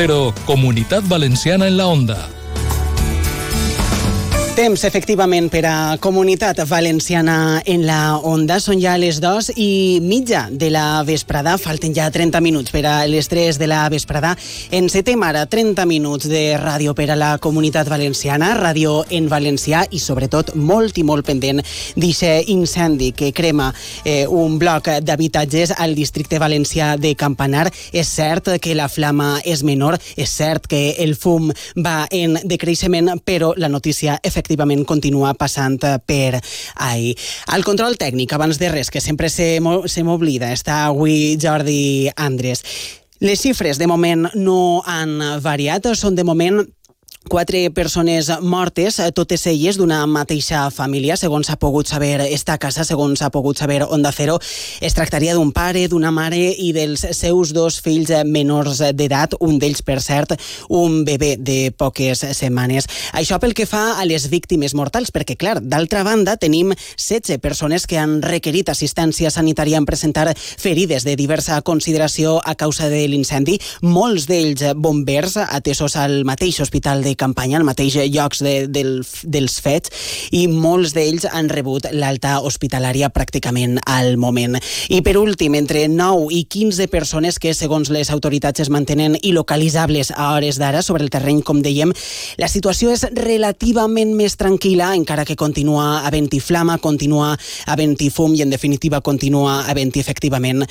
Cero, Comunitat Valenciana en la Onda. Temps, efectivament, per a Comunitat Valenciana en la Onda. Són ja les dos i mitja de la vesprada. Falten ja 30 minuts per a les 3 de la vesprada. Encetem ara 30 minuts de ràdio per a la Comunitat Valenciana, ràdio en valencià i, sobretot, molt i molt pendent d'aquest incendi que crema eh, un bloc d'habitatges al districte valencià de Campanar. És cert que la flama és menor, és cert que el fum va en decreixement, però la notícia, efectivament, efectivament continua passant eh, per ahir. Al control tècnic, abans de res, que sempre se m'oblida, està avui Jordi Andrés. Les xifres de moment no han variat, són de moment Quatre persones mortes, eh, totes elles d'una mateixa família, segons ha pogut saber esta casa, segons ha pogut saber Onda Cero. Es tractaria d'un pare, d'una mare i dels seus dos fills menors d'edat, un d'ells, per cert, un bebè de poques setmanes. Això pel que fa a les víctimes mortals, perquè, clar, d'altra banda, tenim 16 persones que han requerit assistència sanitària en presentar ferides de diversa consideració a causa de l'incendi. Molts d'ells bombers atesos al mateix hospital de campanya al mateix llocs de, del, dels fets i molts d'ells han rebut l'alta hospitalària pràcticament al moment. I per últim, entre 9 i 15 persones que, segons les autoritats, es mantenen il·localitzables a hores d'ara sobre el terreny, com dèiem, la situació és relativament més tranquil·la, encara que continua havent-hi flama, continua havent-hi fum i, en definitiva, continua havent-hi, efectivament,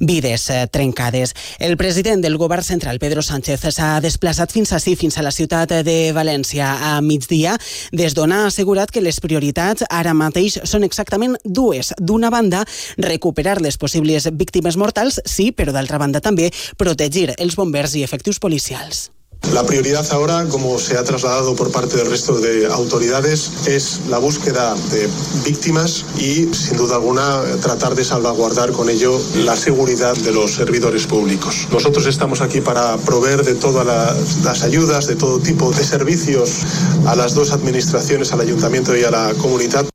vides eh, trencades. El president del govern central, Pedro Sánchez, s'ha desplaçat fins així, fins a la ciutat de València a migdia, des d'on ha assegurat que les prioritats ara mateix són exactament dues. D'una banda, recuperar les possibles víctimes mortals, sí, però d'altra banda també protegir els bombers i efectius policials. La prioridad ahora, como se ha trasladado por parte del resto de autoridades, es la búsqueda de víctimas y, sin duda alguna, tratar de salvaguardar con ello la seguridad de los servidores públicos. Nosotros estamos aquí para proveer de todas las ayudas, de todo tipo de servicios a las dos administraciones, al ayuntamiento y a la comunidad.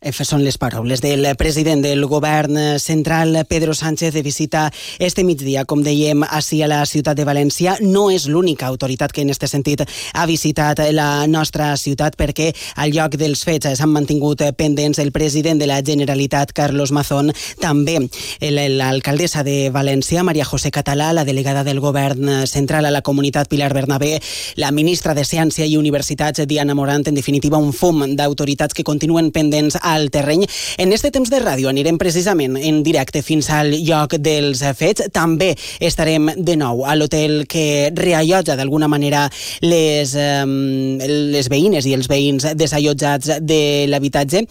Són les paraules del president del govern central, Pedro Sánchez, de visita este migdia, com dèiem, així a la ciutat de València. No és l'única autoritat que en aquest sentit ha visitat la nostra ciutat perquè al lloc dels fets s'han mantingut pendents el president de la Generalitat, Carlos Mazón, també l'alcaldessa de València, Maria José Català, la delegada del govern central a la comunitat Pilar Bernabé, la ministra de Ciència i Universitats, Diana Morant, en definitiva un fum d'autoritats que continuen pendents al terreny. En este temps de ràdio anirem precisament en directe fins al lloc dels fets. També estarem de nou a l'hotel que reallotja d'alguna manera les, um, les veïnes i els veïns desallotjats de l'habitatge.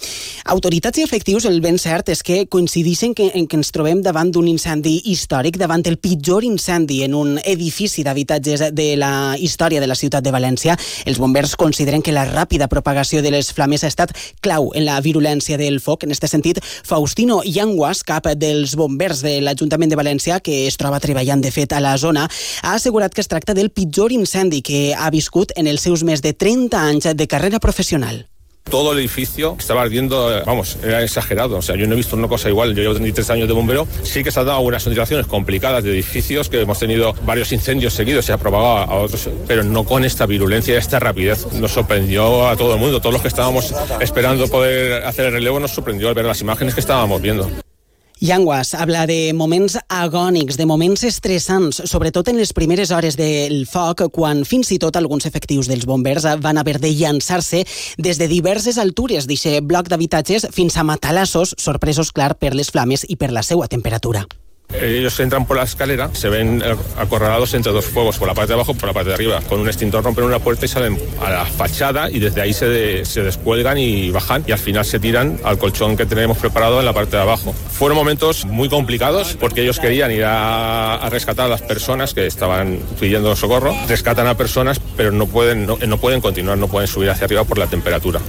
Autoritats i efectius, el ben cert és que coincideixen que, en que ens trobem davant d'un incendi històric, davant el pitjor incendi en un edifici d'habitatges de la història de la ciutat de València. Els bombers consideren que la ràpida propagació de les flames ha estat clau en la virulència violència del foc. En aquest sentit, Faustino Llanguas, cap dels bombers de l'Ajuntament de València, que es troba treballant de fet a la zona, ha assegurat que es tracta del pitjor incendi que ha viscut en els seus més de 30 anys de carrera professional todo el edificio estaba ardiendo, vamos, era exagerado. O sea, yo no he visto una cosa igual. Yo llevo 33 años de bombero. Sí que se han dado algunas situaciones complicadas de edificios, que hemos tenido varios incendios seguidos, se ha propagado a otros, pero no con esta virulencia y esta rapidez. Nos sorprendió a todo el mundo. Todos los que estábamos esperando poder hacer el relevo nos sorprendió al ver las imágenes que estábamos viendo. Yanguas habla de moments agònics, de moments estressants, sobretot en les primeres hores del foc, quan fins i tot alguns efectius dels bombers van haver de llançar-se des de diverses altures d'aquest bloc d'habitatges fins a matalassos, sorpresos, clar, per les flames i per la seva temperatura. Ellos entran por la escalera, se ven acorralados entre dos fuegos, por la parte de abajo y por la parte de arriba. Con un extintor rompen una puerta y salen a la fachada y desde ahí se, de, se descuelgan y bajan y al final se tiran al colchón que tenemos preparado en la parte de abajo. Fueron momentos muy complicados porque ellos querían ir a, a rescatar a las personas que estaban pidiendo socorro. Rescatan a personas pero no pueden, no, no pueden continuar, no pueden subir hacia arriba por la temperatura.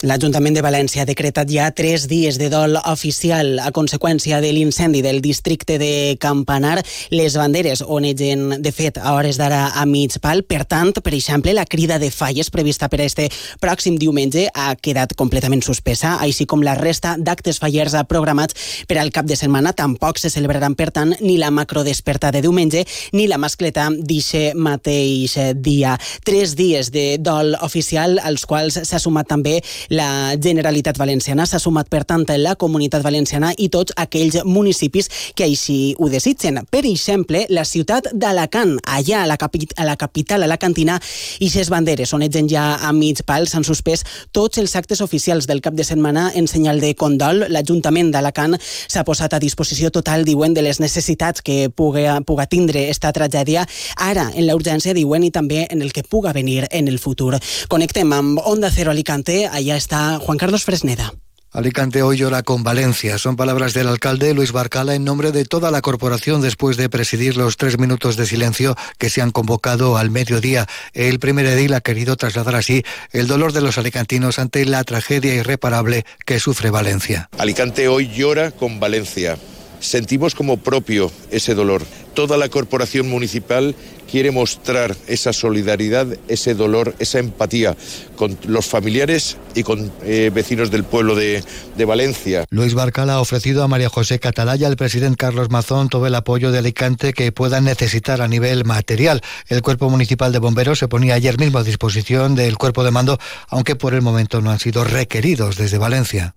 L'Ajuntament de València ha decretat ja tres dies de dol oficial a conseqüència de l'incendi del districte de Campanar. Les banderes onegen, de fet, a hores d'ara a mig pal. Per tant, per exemple, la crida de falles prevista per este pròxim diumenge ha quedat completament suspesa, així com la resta d'actes fallers programats per al cap de setmana. Tampoc se celebraran, per tant, ni la macrodesperta de diumenge ni la mascleta d'eixe mateix dia. Tres dies de dol oficial, als quals s'ha sumat també la Generalitat Valenciana s'ha sumat, per tant, la Comunitat Valenciana i tots aquells municipis que així ho desitgen. Per exemple, la ciutat d'Alacant, allà a la, a la capital, a la cantina, i ses banderes on eten ja a mig pal s'han suspès tots els actes oficials del cap de setmana en senyal de condol. L'Ajuntament d'Alacant s'ha posat a disposició total, diuen, de les necessitats que puga, puga tindre esta tragèdia ara en la urgència, diuen, i també en el que puga venir en el futur. Connectem amb Onda Cero Alicante, allà está Juan Carlos Fresneda. Alicante hoy llora con Valencia. Son palabras del alcalde Luis Barcala en nombre de toda la corporación después de presidir los tres minutos de silencio que se han convocado al mediodía. El primer edil ha querido trasladar así el dolor de los alicantinos ante la tragedia irreparable que sufre Valencia. Alicante hoy llora con Valencia. Sentimos como propio ese dolor. Toda la corporación municipal quiere mostrar esa solidaridad, ese dolor, esa empatía con los familiares y con eh, vecinos del pueblo de, Valencia. Luis Barcal ha ofrecido a María José Catalaya, al presidente Carlos Mazón, todo el apoyo de Alicante que puedan necesitar a nivel material. El Cuerpo Municipal de Bomberos se ponía ayer mismo a disposición del cuerpo de mando, aunque por el momento no han sido requeridos desde Valencia.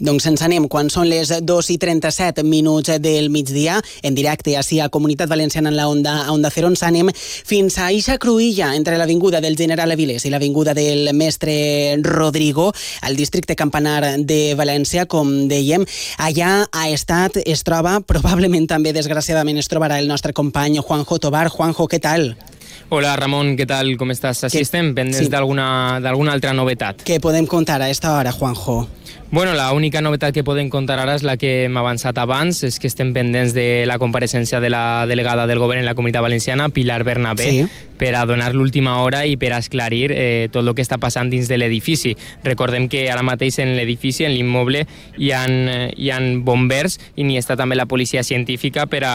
Doncs ens anem quan són les 2 i 37 minuts del migdia, en directe així a Comunitat Valenciana en la Onda, a Onda Cero, ens anem fins a Ixa Cruïlla, entre l'Avinguda del General Avilés i l'Avinguda del Mestre Rodrigo, al districte Campanar de València, com dèiem. Allà ha estat, es troba, probablement també, desgraciadament, es trobarà el nostre company Juanjo Tobar. Juanjo, què tal? Hola Ramon, què tal? Com estàs? Així estem, pendents sí. d'alguna altra novetat. Què podem contar a esta hora, Juanjo? Bueno, la única novetat que podem contar ara és la que hem avançat abans, és que estem pendents de la compareixença de la delegada del govern en la Comunitat Valenciana, Pilar Bernabé, sí. per a donar l'última hora i per a esclarir eh, tot el que està passant dins de l'edifici. Recordem que ara mateix en l'edifici, en l'immoble, hi, ha, hi ha bombers i n'hi està també la policia científica per a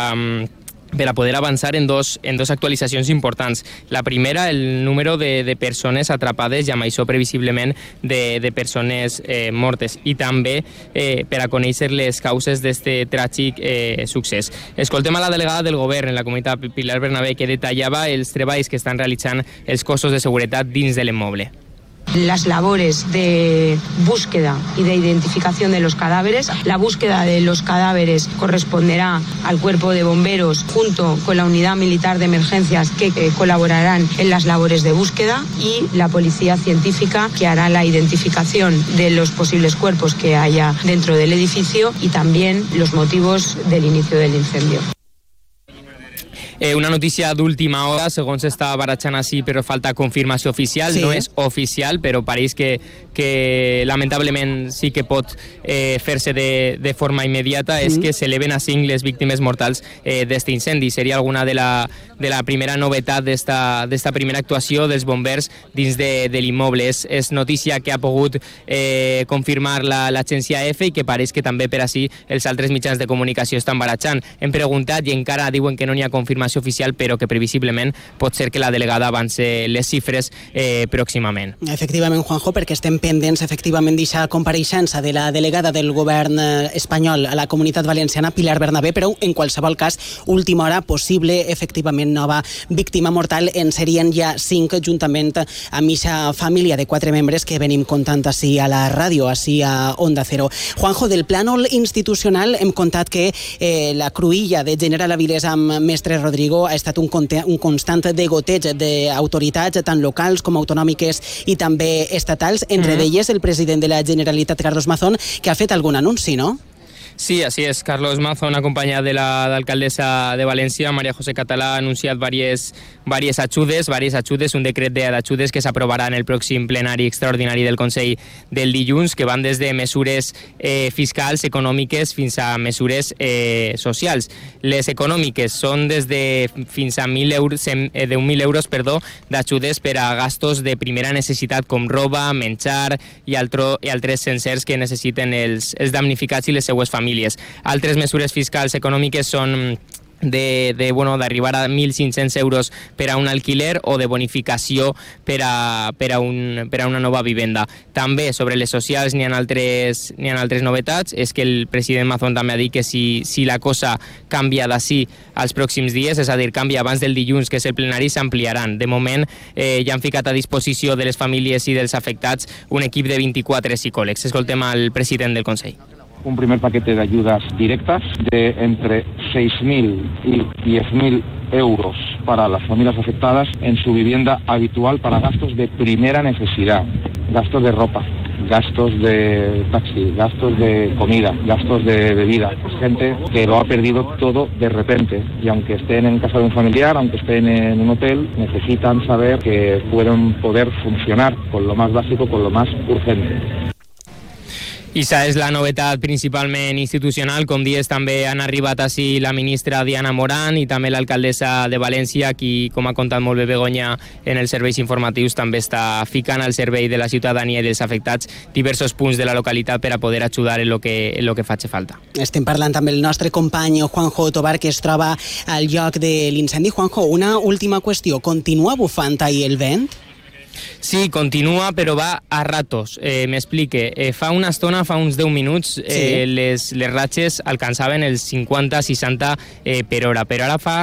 per a poder avançar en dos, en dos actualitzacions importants. La primera, el número de, de persones atrapades i amb això previsiblement de, de persones eh, mortes i també eh, per a conèixer les causes d'aquest tràgic eh, succés. Escoltem a la delegada del govern en la comunitat Pilar Bernabé que detallava els treballs que estan realitzant els cossos de seguretat dins de l'immoble. Las labores de búsqueda y de identificación de los cadáveres. La búsqueda de los cadáveres corresponderá al cuerpo de bomberos junto con la unidad militar de emergencias que colaborarán en las labores de búsqueda y la policía científica que hará la identificación de los posibles cuerpos que haya dentro del edificio y también los motivos del inicio del incendio. Eh, una notícia d'última hora, segons està barajant així, però falta confirmació oficial. Sí. No és oficial, però pareix que, que lamentablement sí que pot eh, fer-se de, de forma immediata, mm. és que s'eleven a cinc les víctimes mortals eh, d'aquest incendi. Seria alguna de la, de la primera novetat d'esta primera actuació dels bombers dins de, de l'immoble. És, és notícia que ha pogut eh, confirmar l'agència la, F i que pareix que també per així els altres mitjans de comunicació estan barajant. Hem preguntat i encara diuen que no n'hi ha confirmació informació oficial, però que previsiblement pot ser que la delegada avance les xifres eh, pròximament. Efectivament, Juanjo, perquè estem pendents efectivament d'aquesta compareixença de la delegada del govern eh, espanyol a la comunitat valenciana, Pilar Bernabé, però en qualsevol cas, última hora, possible efectivament nova víctima mortal, en serien ja cinc juntament amb aquesta família de quatre membres que venim contant així a la ràdio, així a Onda Cero. Juanjo, del plànol institucional hem contat que eh, la cruïlla de General Avilés amb Mestre Rodríguez Rodrigo ha estat un, un constant degoteig d'autoritats tant locals com autonòmiques i també estatals, entre mm d'elles el president de la Generalitat, Carlos Mazón, que ha fet algun anunci, no? Sí, así es. Carlos Mazón, acompanyat de l'alcaldessa de València, Maria José Català, ha anunciat diverses, diverses ajudes, diverses ajudes, un decret d'ajudes que s'aprovarà en el pròxim plenari extraordinari del Consell del dilluns, que van des de mesures eh, fiscals, econòmiques, fins a mesures eh, socials. Les econòmiques són des de fins a 1.000 euros, eh, 10.000 euros perdó, d'ajudes per a gastos de primera necessitat com roba, menjar i, altro, i altres sencers que necessiten els, els damnificats i les seues famílies. Altres mesures fiscals econòmiques són de, de bueno, d'arribar a 1.500 euros per a un alquiler o de bonificació per a, per a, un, per a una nova vivenda. També sobre les socials n'hi ha, altres, ha altres novetats, és que el president Mazón també ha dit que si, si la cosa canvia d'ací als pròxims dies, és a dir, canvia abans del dilluns, que és el plenari, s'ampliaran. De moment eh, ja han ficat a disposició de les famílies i dels afectats un equip de 24 psicòlegs. Escoltem al president del Consell un primer paquete de ayudas directas de entre 6.000 y 10.000 euros para las familias afectadas en su vivienda habitual para gastos de primera necesidad, gastos de ropa, gastos de taxi, gastos de comida, gastos de bebida. Gente que lo ha perdido todo de repente y aunque estén en casa de un familiar, aunque estén en un hotel, necesitan saber que pueden poder funcionar con lo más básico, con lo más urgente. I això és la novetat principalment institucional. Com dies, també han arribat així la ministra Diana Moran i també l'alcaldessa de València, qui, com ha contat molt bé Begoña en els serveis informatius, també està ficant al servei de la ciutadania i dels afectats diversos punts de la localitat per a poder ajudar en lo que, en lo que faci falta. Estem parlant amb el nostre company Juanjo Tobar, que es troba al lloc de l'incendi. Juanjo, una última qüestió. Continua bufant ahir el vent? Sí, continua, però va a ratos. Eh, M'explique. Eh, fa una estona, fa uns 10 minuts, eh, sí. les, les ratxes alcançaven els 50-60 eh, per hora, però ara fa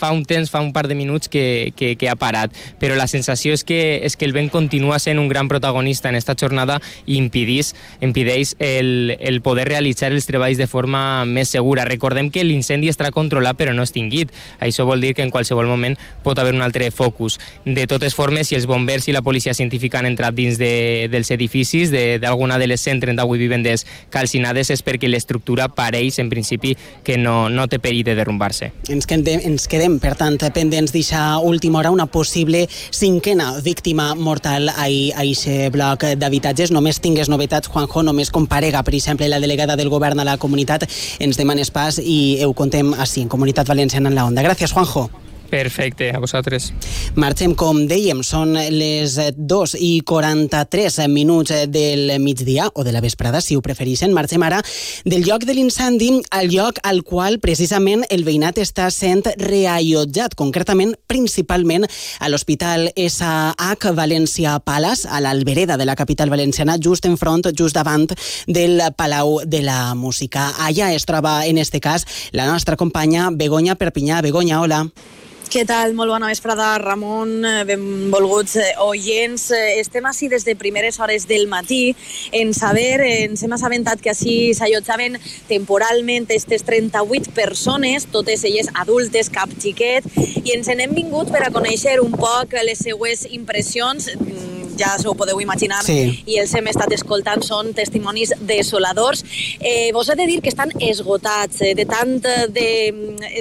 fa un temps, fa un par de minuts que, que, que ha parat, però la sensació és que, és que el vent continua sent un gran protagonista en esta jornada i impedís, impedeix el, el poder realitzar els treballs de forma més segura. Recordem que l'incendi estarà controlat però no extingit. Això vol dir que en qualsevol moment pot haver un altre focus. De totes formes, si els bombers i la policia científica han entrat dins de, dels edificis d'alguna de, de les 138 vivendes calcinades és perquè l'estructura pareix, en principi, que no, no té perill de derrumbar-se. Ens quedem, ens quedem estem, per tant, pendents d'eixa última hora una possible cinquena víctima mortal a aquest bloc d'habitatges. Només tingués novetats, Juanjo, només comparega, per exemple, la delegada del govern a la comunitat, ens demanes pas i ho contem així, en Comunitat Valenciana en la Onda. Gràcies, Juanjo. Perfecte, a vosaltres. Marxem, com dèiem, són les 2 i 43 minuts del migdia, o de la vesprada, si ho prefereixen. Marxem ara del lloc de l'incendi al lloc al qual precisament el veïnat està sent reallotjat, concretament, principalment a l'Hospital SH València Palace, a l'Albereda de la capital valenciana, just en front, just davant del Palau de la Música. Allà es troba, en este cas, la nostra companya Begoña Perpinyà. Begoña, hola. Què tal? Molt bona vesprada, Ramon, eh, benvolguts eh, oients. Eh, estem així des de primeres hores del matí en saber, ens hem assabentat que així s'allotjaven temporalment aquestes 38 persones, totes elles adultes, cap xiquet, i ens n'hem vingut per a conèixer un poc les seues impressions ja s'ho podeu imaginar, sí. i els hem estat escoltant, són testimonis desoladors. Eh, vos he de dir que estan esgotats eh, de tant de,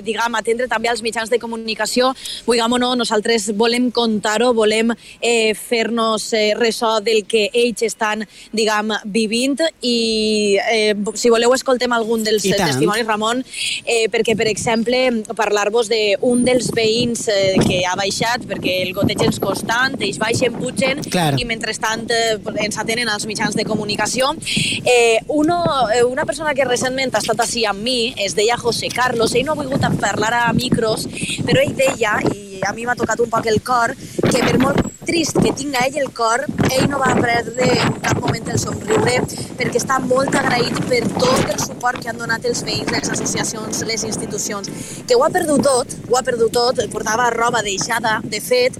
diguem, atendre també als mitjans de comunicació. Vulguem o no, nosaltres volem contar-ho, volem eh, fer-nos eh, ressò del que ells estan, diguem, vivint i eh, si voleu escoltem algun dels testimonis, Ramon, eh, perquè, per exemple, parlar-vos d'un dels veïns eh, que ha baixat, perquè el goteig és constant, ells baixen, pugen, Clar Clar. i mentrestant eh, ens atenen als mitjans de comunicació. Eh, uno, eh, una persona que recentment ha estat així amb mi es deia José Carlos, ell no ha volgut parlar a micros, però ell deia, i a mi m'ha tocat un poc el cor, que per molt trist que tinga ell el cor, ell no va perdre en cap moment el somriure perquè està molt agraït per tot el suport que han donat els veïns, les associacions, les institucions, que ho ha perdut tot, ho ha perdut tot, portava roba deixada, de fet,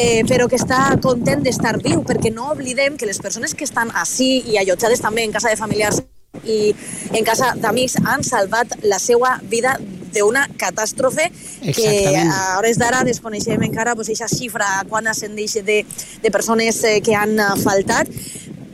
eh, però que està content d'estar viu, perquè no oblidem que les persones que estan així i allotjades també en casa de familiars i en casa d'amics han salvat la seva vida d'una catàstrofe que a hores d'ara desconeixem encara pues, aquesta xifra quan ascendeix de, de persones eh, que han faltat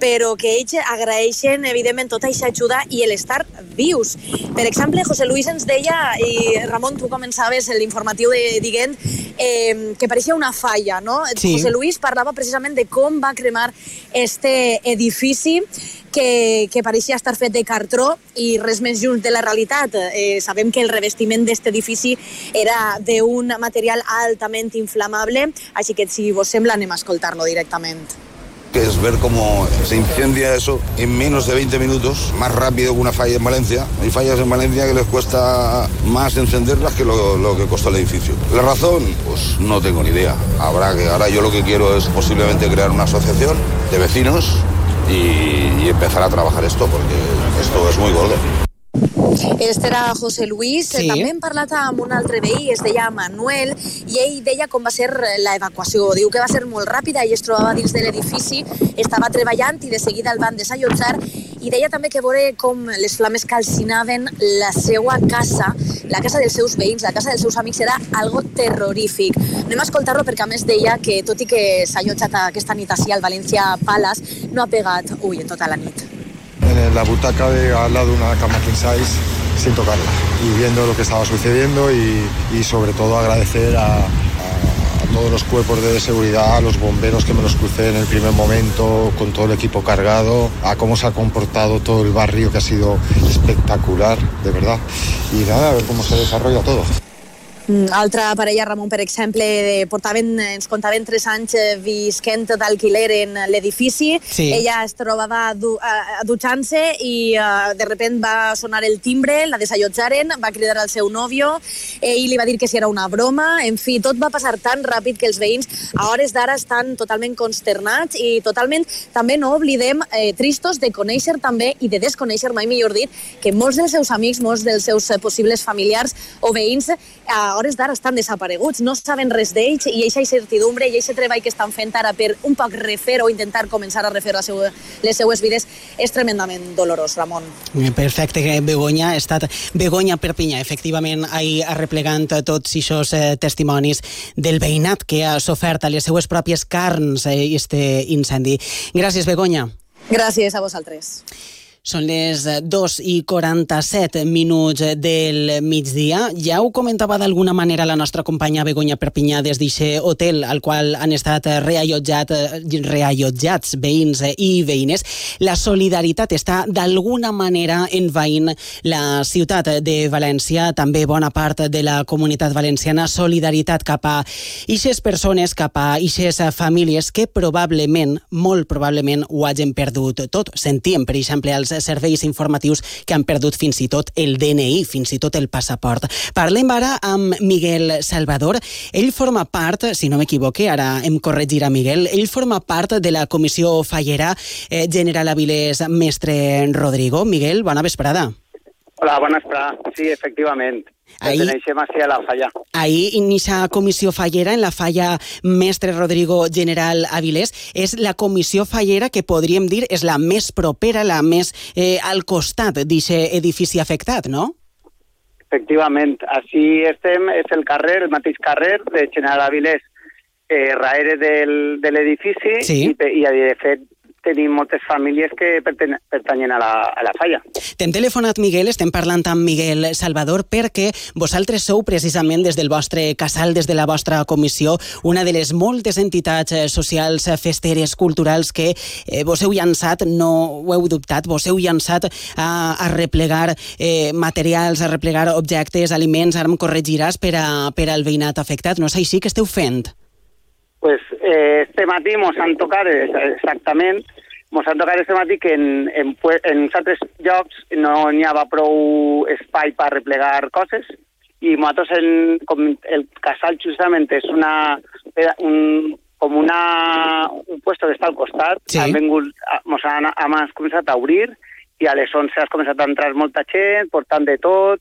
però que ells agraeixen, evidentment, tota aquesta ajuda i l'estar vius. Per exemple, José Luis ens deia, i Ramon, tu començaves l'informatiu de dient eh, que pareixia una falla, no? Sí. José Luis parlava precisament de com va cremar este edifici que, que pareixia estar fet de cartró i res més just de la realitat. Eh, sabem que el revestiment d'aquest edifici era d'un material altament inflamable, així que si vos sembla anem a escoltar-lo directament. Que es ver cómo se incendia eso en menos de 20 minutos, más rápido que una falla en Valencia. Hay fallas en Valencia que les cuesta más encenderlas que lo, que costó el edificio. ¿La razón? Pues no tengo ni idea. Habrá que, ahora yo lo que quiero es posiblemente crear una asociación de vecinos y, y empezar a trabajar esto, porque esto es muy gordo. Este era José Luis. Sí. També hem parlat amb un altre veí, es deia Manuel, i ell deia com va ser l'evacuació. Diu que va ser molt ràpida, ell es trobava dins de l'edifici, estava treballant i de seguida el van desallotjar i deia també que veure com les flames calcinaven la seva casa, la casa dels seus veïns, la casa dels seus amics, era algo terrorífic. Anem a escoltar-lo perquè a més deia que tot i que s'ha allotjat aquesta nit així al València Palace, no ha pegat ull en tota la nit. En la butaca de al lado de una cama king size sin tocarla y viendo lo que estaba sucediendo y, y sobre todo agradecer a, a- todos los cuerpos de seguridad, a los bomberos que me los crucé en el primer momento con todo el equipo cargado, a cómo se ha comportado todo el barrio que ha sido espectacular, de verdad. Y nada, a ver cómo se desarrolla todo. Mm, Altra parella, Ramon, per exemple, portaven, ens contaven tres anys eh, visquent d'alquiler en l'edifici. Sí. Ella es trobava du dutxant-se i eh, de repent va sonar el timbre, la desallotjaren, va cridar al seu nòvio, ell li va dir que si era una broma, en fi, tot va passar tan ràpid que els veïns a hores d'ara estan totalment consternats i totalment, també no oblidem, eh, tristos de conèixer també i de desconèixer, mai millor dit, que molts dels seus amics, molts dels seus eh, possibles familiars o veïns a hores d'ara estan desapareguts, no saben res d'ells i eixa incertidumbre i eixe treball que estan fent ara per un poc refer o intentar començar a refer seu, les seues vides és tremendament dolorós, Ramon. Perfecte, Begoña ha estat Begoña Perpinyà, efectivament, ahir arreplegant tots aquests eh, testimonis del veïnat que ha sofert a les seues pròpies carns eh, este incendi. Gràcies, Begoña. Gràcies a vosaltres. Són les 2 i 47 minuts del migdia. Ja ho comentava d'alguna manera la nostra companya Begoña Perpinyà des d'aquest hotel al qual han estat reallotjat, reallotjats veïns i veïnes. La solidaritat està d'alguna manera envaint la ciutat de València, també bona part de la comunitat valenciana, solidaritat cap a ixes persones, cap a ixes famílies que probablement, molt probablement, ho hagin perdut tot. Sentíem, per exemple, els serveis informatius que han perdut fins i tot el DNI, fins i tot el passaport. Parlem ara amb Miguel Salvador. Ell forma part, si no m'equivoque, ara em corregirà Miguel, ell forma part de la comissió fallera eh, General Avilés Mestre Rodrigo. Miguel, bona vesprada. Hola, bona vesprada. Sí, efectivament. Ahí- Perteneixem així a la falla. Ahir inicia comissió fallera en la falla Mestre Rodrigo General Avilés. És la comissió fallera que podríem dir és la més propera, la més eh, al costat d'aquest edifici afectat, no? Efectivament. Així estem, és el carrer, el mateix carrer de General Avilés, eh, darrere del, de l'edifici Sí. i, i, de fet, tenim moltes famílies que pertanyen a la, a la falla. T'hem telefonat, Miguel, estem parlant amb Miguel Salvador perquè vosaltres sou precisament des del vostre casal, des de la vostra comissió, una de les moltes entitats eh, socials, eh, festeres, culturals que eh, vos heu llançat, no ho heu dubtat, vos heu llançat a, a replegar eh, materials, a replegar objectes, aliments, ara em corregiràs per, a, per al veïnat afectat. No és així que esteu fent? pues, eh, este matí mos han tocat, eh, exactament, mos han tocat este matí que en, en, en altres llocs no n'hi havia prou espai per replegar coses i nosaltres, en, com el casal justament és una, un, com una, un puesto que està al costat, Sí. han vengut, a- mos han, hem començat a obrir i a les 11 has començat a entrar molta gent, portant de tot,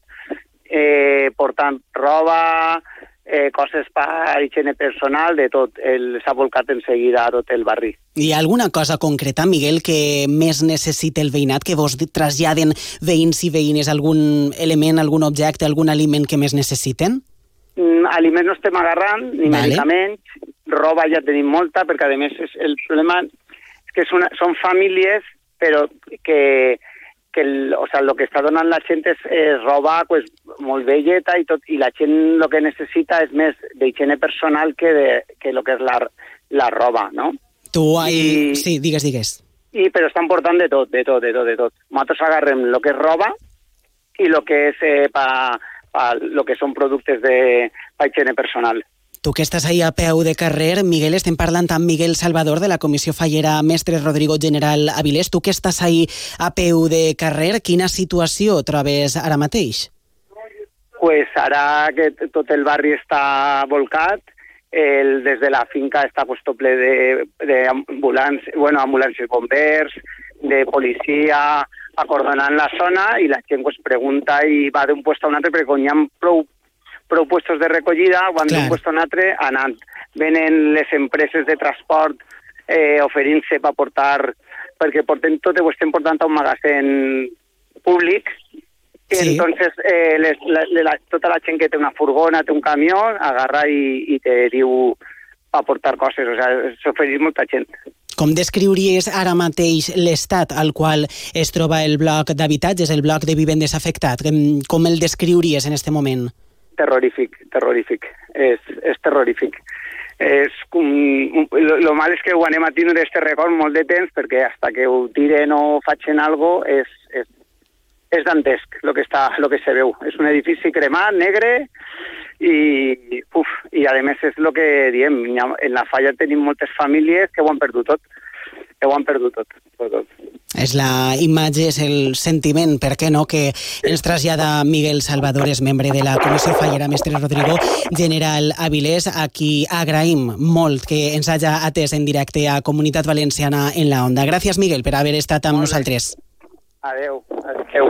eh, portant roba, eh, coses per higiene personal, de tot. El- S'ha volcat en seguida a tot el barri. Hi ha alguna cosa concreta, Miguel, que més necessita el veïnat, que vos traslladen veïns i veïnes algun element, algun objecte, algun aliment que més necessiten? Mm, aliments no estem agarrant, ni Vale. medicaments, roba ja tenim molta, perquè a més és el problema és que és una, són famílies però que, que el, o sea, lo que està donant la gent és, és roba pues, molt velleta i tot, i la gent el que necessita és més d'higiene personal que, de, que lo que és la, la roba, no? Tu, I... sí, digues, digues. I, però estan portant de tot, de tot, de tot, de tot. Nosaltres agarrem el que és roba i el que és eh, pa, pa, lo que són productes de pa higiene personal. Tu que estàs ahí a peu de carrer, Miguel, estem parlant amb Miguel Salvador de la Comissió Fallera Mestre Rodrigo General Avilés. Tu que estàs ahí a peu de carrer, quina situació trobes ara mateix? Pues ara que tot el barri està volcat, el, des de la finca està pues, ple de, de ambulàncies, bueno, ambulàncies bombers, de policia, acordonant la zona i la gent pues, pregunta i va d'un lloc a un altre perquè hi ha prou, prou puestos de recollida, quan d'un lloc a un altre anant. Venen les empreses de transport eh, oferint-se per portar, perquè portem tot, ho estem portant a un magatzem públic, i sí. entonces eh, les, la, la, tota la gent que té una furgona, té un camió, agarra i, i te diu a portar coses, o sigui, s'ofereix molta gent. Com descriuries ara mateix l'estat al qual es troba el bloc d'habitatges, el bloc de vivendes afectat? Com el descriuries en aquest moment? Terrorífic, terrorífic. És, és terrorífic. És com, lo, lo mal és que ho anem a tindre este record molt de temps perquè hasta que ho tiren o facin algo és, és, és dantesc lo que, està, lo que se veu. És un edifici cremat, negre, i, uf, i a més és el que diem, en la falla tenim moltes famílies que ho han perdut tot, que ho han perdut tot. És la imatge, és el sentiment, per què no, que ens trasllada Miguel Salvador, és membre de la Comissió Fallera Mestre Rodrigo, general Avilés, a qui agraïm molt que ens hagi atès en directe a Comunitat Valenciana en la Onda. Gràcies, Miguel, per haver estat amb nosaltres. Adeu. Adeu.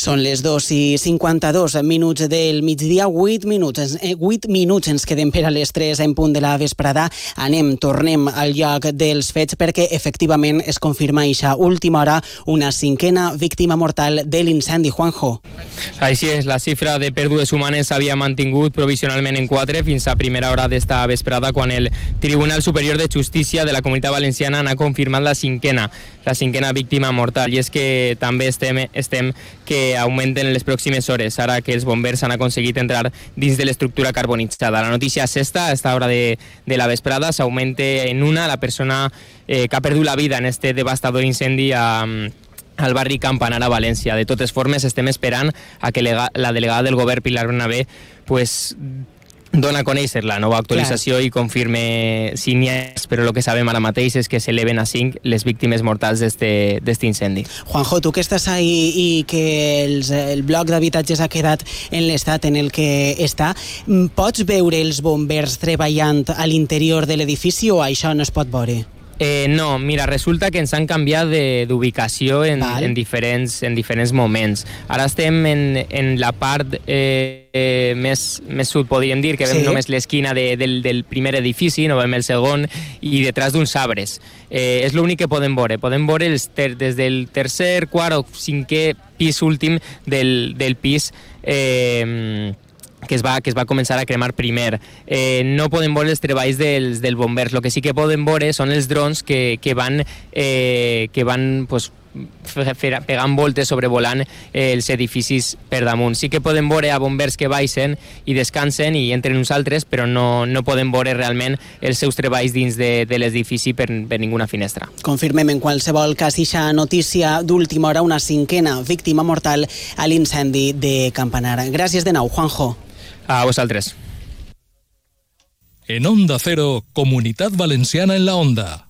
Són les 2 i 52 minuts del migdia, 8 minuts, 8 eh, minuts ens quedem per a les 3 en punt de la vesprada. Anem, tornem al lloc dels fets perquè efectivament es confirma a última hora una cinquena víctima mortal de l'incendi. Juanjo. Així és, la xifra de pèrdues humanes s'havia mantingut provisionalment en 4 fins a primera hora d'esta vesprada quan el Tribunal Superior de Justícia de la Comunitat Valenciana n'ha confirmat la cinquena, la cinquena víctima mortal. I és que també estem, estem que augmenten en les pròximes hores, ara que els bombers han aconseguit entrar dins de l'estructura carbonitzada. La notícia sexta, a esta hora de, de la vesprada, s'augmente en una la persona eh, que ha perdut la vida en este devastador incendi a, al barri Campanar a València. De totes formes, estem esperant a que la delegada del govern, Pilar Bernabé, pues, dona a conèixer la nova actualització Clar. i confirme si n'hi ha, però el que sabem ara mateix és que s'eleven a 5 les víctimes mortals d'aquest incendi. Juanjo, tu que estàs ahí i que els, el bloc d'habitatges ha quedat en l'estat en el que està, pots veure els bombers treballant a l'interior de l'edifici o això no es pot veure? Eh, no, mira, resulta que ens han canviat d'ubicació en, en, diferents, en diferents moments. Ara estem en, en la part eh, eh, més, més sud, podríem dir, que sí. només l'esquina de, del, del primer edifici, no veiem el segon, i detrás d'uns arbres. Eh, és l'únic que podem veure. Podem veure els ter, des del tercer, quart o cinquè pis últim del, del pis eh, que es va, que es va començar a cremar primer. Eh, no podem veure els treballs dels, del bombers, el que sí que podem veure són els drons que, que van, eh, que van pues, pegant voltes sobrevolant eh, els edificis per damunt. Sí que podem veure a bombers que baixen i descansen i entren uns altres, però no, no podem veure realment els seus treballs dins de, de l'edifici per, per ninguna finestra. Confirmem en qualsevol cas ixa notícia d'última hora una cinquena víctima mortal a l'incendi de Campanar. Gràcies de nou, Juanjo. A vosaltres. En Onda Cero, Comunitat Valenciana en la Onda.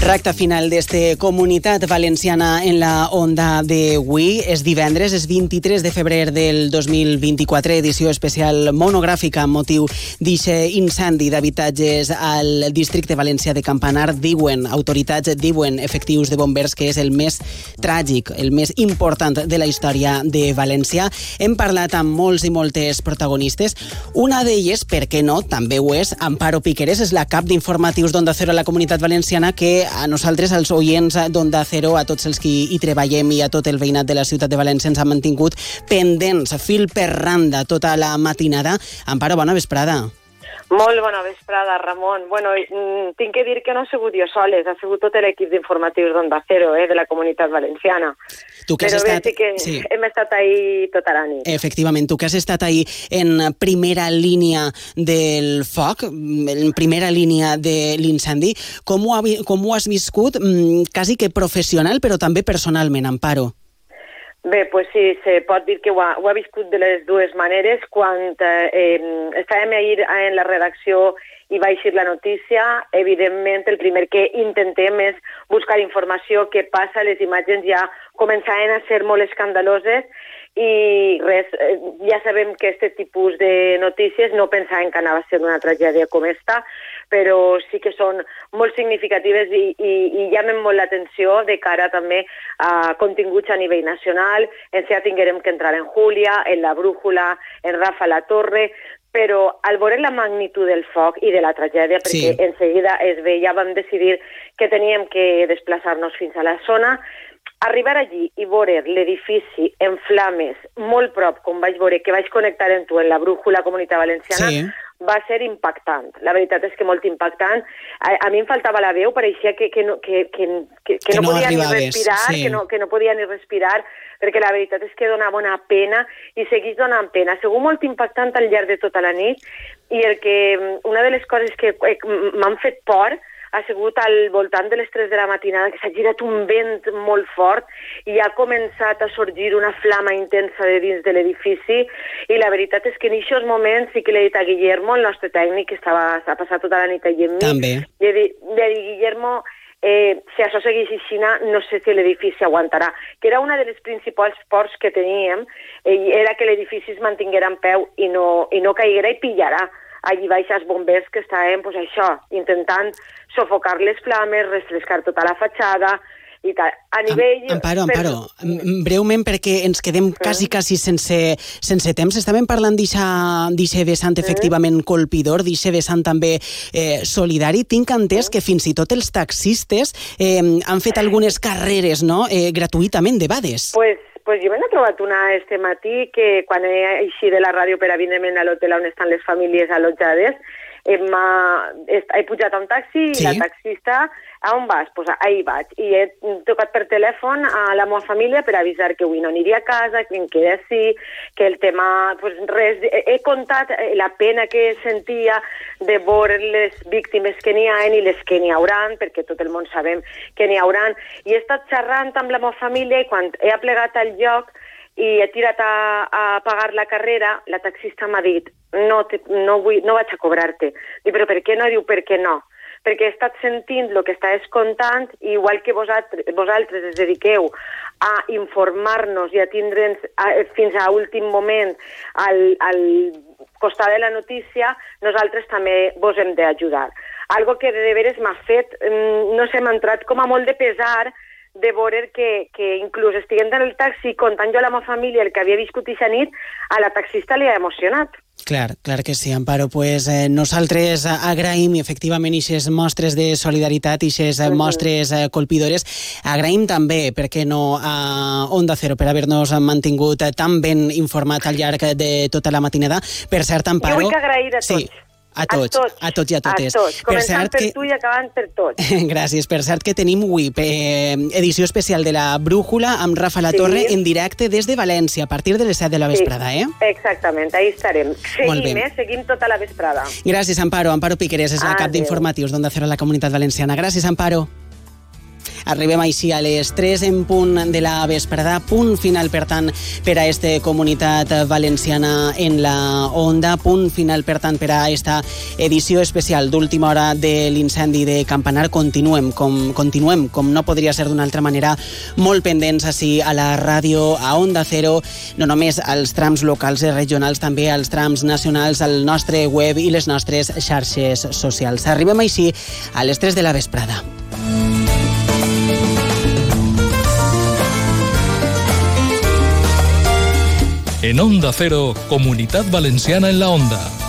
Recta final d'este Comunitat Valenciana en la onda d'avui. És divendres, és 23 de febrer del 2024, edició especial monogràfica amb motiu d'eixe incendi d'habitatges al districte valencià de Campanar. Diuen, autoritats diuen efectius de bombers que és el més tràgic, el més important de la història de València. Hem parlat amb molts i moltes protagonistes. Una d'elles, per què no, també ho és, Amparo Piqueres, és la cap d'informatius d'Onda Cero a la Comunitat Valenciana que a nosaltres, als oients d'Onda Cero, a tots els que hi treballem i a tot el veïnat de la ciutat de València ens ha mantingut pendents, fil per randa, tota la matinada. Amparo, bona vesprada. Molt bona vesprada, Ramon. Bueno, mm, tinc que dir que no ha sigut jo soles, ha sigut tot l'equip d'informatius d'Onda Cero, eh, de la comunitat valenciana. Tu que has Però estat... bé, sí que sí. hem estat ahir tota la nit. Efectivament, tu que has estat ahir en primera línia del foc, en primera línia de l'incendi, com, ho ha com ho has viscut mm, quasi que professional, però també personalment, Amparo? Bé, pues sí, se pot dir que ho ha, ho ha viscut de les dues maneres. Quan eh, eh, estàvem ahir en la redacció i va eixir la notícia, evidentment el primer que intentem és buscar informació que passa, les imatges ja començaven a ser molt escandaloses i res, eh, ja sabem que aquest tipus de notícies no pensaven que anava a ser una tragèdia com esta, però sí que són molt significatives i, i, i llamen molt l'atenció de cara també a continguts a nivell nacional. En ja tinguérem que entrar en Júlia, en la Brújula, en Rafa La Torre, però al veure la magnitud del foc i de la tragèdia, perquè Sí. en seguida es veia, vam decidir que teníem que desplaçar-nos fins a la zona, arribar allí i veure l'edifici en flames molt prop, com vaig veure, que vaig connectar amb tu en la brújula Comunitat Valenciana, Sí. Va ser impactant. La veritat és que molt impactant. A, a mi em faltava la veu, pareixia que, que, no, que, que, que, que Que no, no podia ni respirar, sí. que, no, que no podia ni respirar, perquè la veritat és que donava una pena i segueix donant pena. Sigut molt impactant al llarg de tota la nit i el que, una de les coses que eh, m'han fet por ha sigut al voltant de les 3 de la matinada que s'ha girat un vent molt fort i ha començat a sorgir una flama intensa de dins de l'edifici i la veritat és que en aquests moments sí que l'he dit a Guillermo, el nostre tècnic, que estava, s'ha passat tota la nit allí amb mi, També. li he dit, Guillermo, eh, si això segueix així, no sé si l'edifici aguantarà. Que era una de les principals pors que teníem, eh, era que l'edifici es mantinguera en peu i no, i no caiguera i pillarà allí baix els bombers que estaven, pues, això, intentant sofocar les flames, refrescar tota la fatxada i tal. A nivell... Amparo, Amparo, m- breument perquè ens quedem quasi, quasi sense, sense temps. Estàvem parlant d'aquest vessant efectivament colpidor, d'aquest vessant també eh, solidari. Tinc entès que fins i tot els taxistes eh, han fet algunes carreres no? eh, gratuïtament, de vades. Pues, pues jo me n'he trobat una este matí que quan he eixit de la ràdio per a vindre'm a l'hotel on estan les famílies allotjades, hem, he, he pujat a un taxi Sí. i la taxista, a on vas? Pues ahí vaig. I he tocat per telèfon a la meva família per avisar que avui no aniria a casa, que em quedé així, que el tema... Pues res, he, he contat eh, la pena que sentia de veure les víctimes que n'hi ha i les que n'hi hauran, perquè tot el món sabem que n'hi hauran. I he estat xerrant amb la meva família i quan he aplegat al lloc i he tirat a, a pagar la carrera, la taxista m'ha dit no, te, no, vull, no vaig a cobrar-te. Dic, però per què no? Diu, per què no? Perquè he estat sentint el que estàs contant i igual que vosaltres, vosaltres es dediqueu a informar-nos i a tindre'ns fins a últim moment al, al costat de la notícia, nosaltres també vos hem d'ajudar. Algo que de veres m'ha fet, mm, no sé, m'ha entrat com a molt de pesar de veure que, que inclús estiguent en el taxi contant jo a la meva família el que havia viscut aquesta nit, a la taxista li ha emocionat. Clar, clar que sí, Amparo. Pues, eh, nosaltres agraïm efectivament aquestes mostres de solidaritat aquestes -huh. mostres eh, colpidores. Agraïm també, per què no, a Onda Cero per haver-nos mantingut tan ben informat al llarg de tota la matinada. Per cert, Amparo... Jo vull que agrair a tots. Sí, a tots, a tots, a tots i a totes. A tots, començant per, que... tu i acabant per tots. Gràcies. Per cert que tenim avui eh, edició especial de la Brújula amb Rafa La Torre Sí. en directe des de València a partir de les 7 de la vesprada, eh? Exactament, ahí estarem. Seguim, eh? Seguim tota la vesprada. Gràcies, Amparo. Amparo Piqueres és la cap Adéu. d'informatius d'Onda Cero a la Comunitat Valenciana. Gràcies, Amparo. Arribem així a les 3 en punt de la vesprada, punt final, per tant, per a este Comunitat Valenciana en la Onda, punt final, per tant, per a esta edició especial d'última hora de l'incendi de Campanar. Continuem, com, continuem, com no podria ser d'una altra manera, molt pendents així a la ràdio, a Onda Cero, no només als trams locals i regionals, també als trams nacionals, al nostre web i les nostres xarxes socials. Arribem així a les 3 de la vesprada. En Onda Cero, Comunitat Valenciana en la Onda.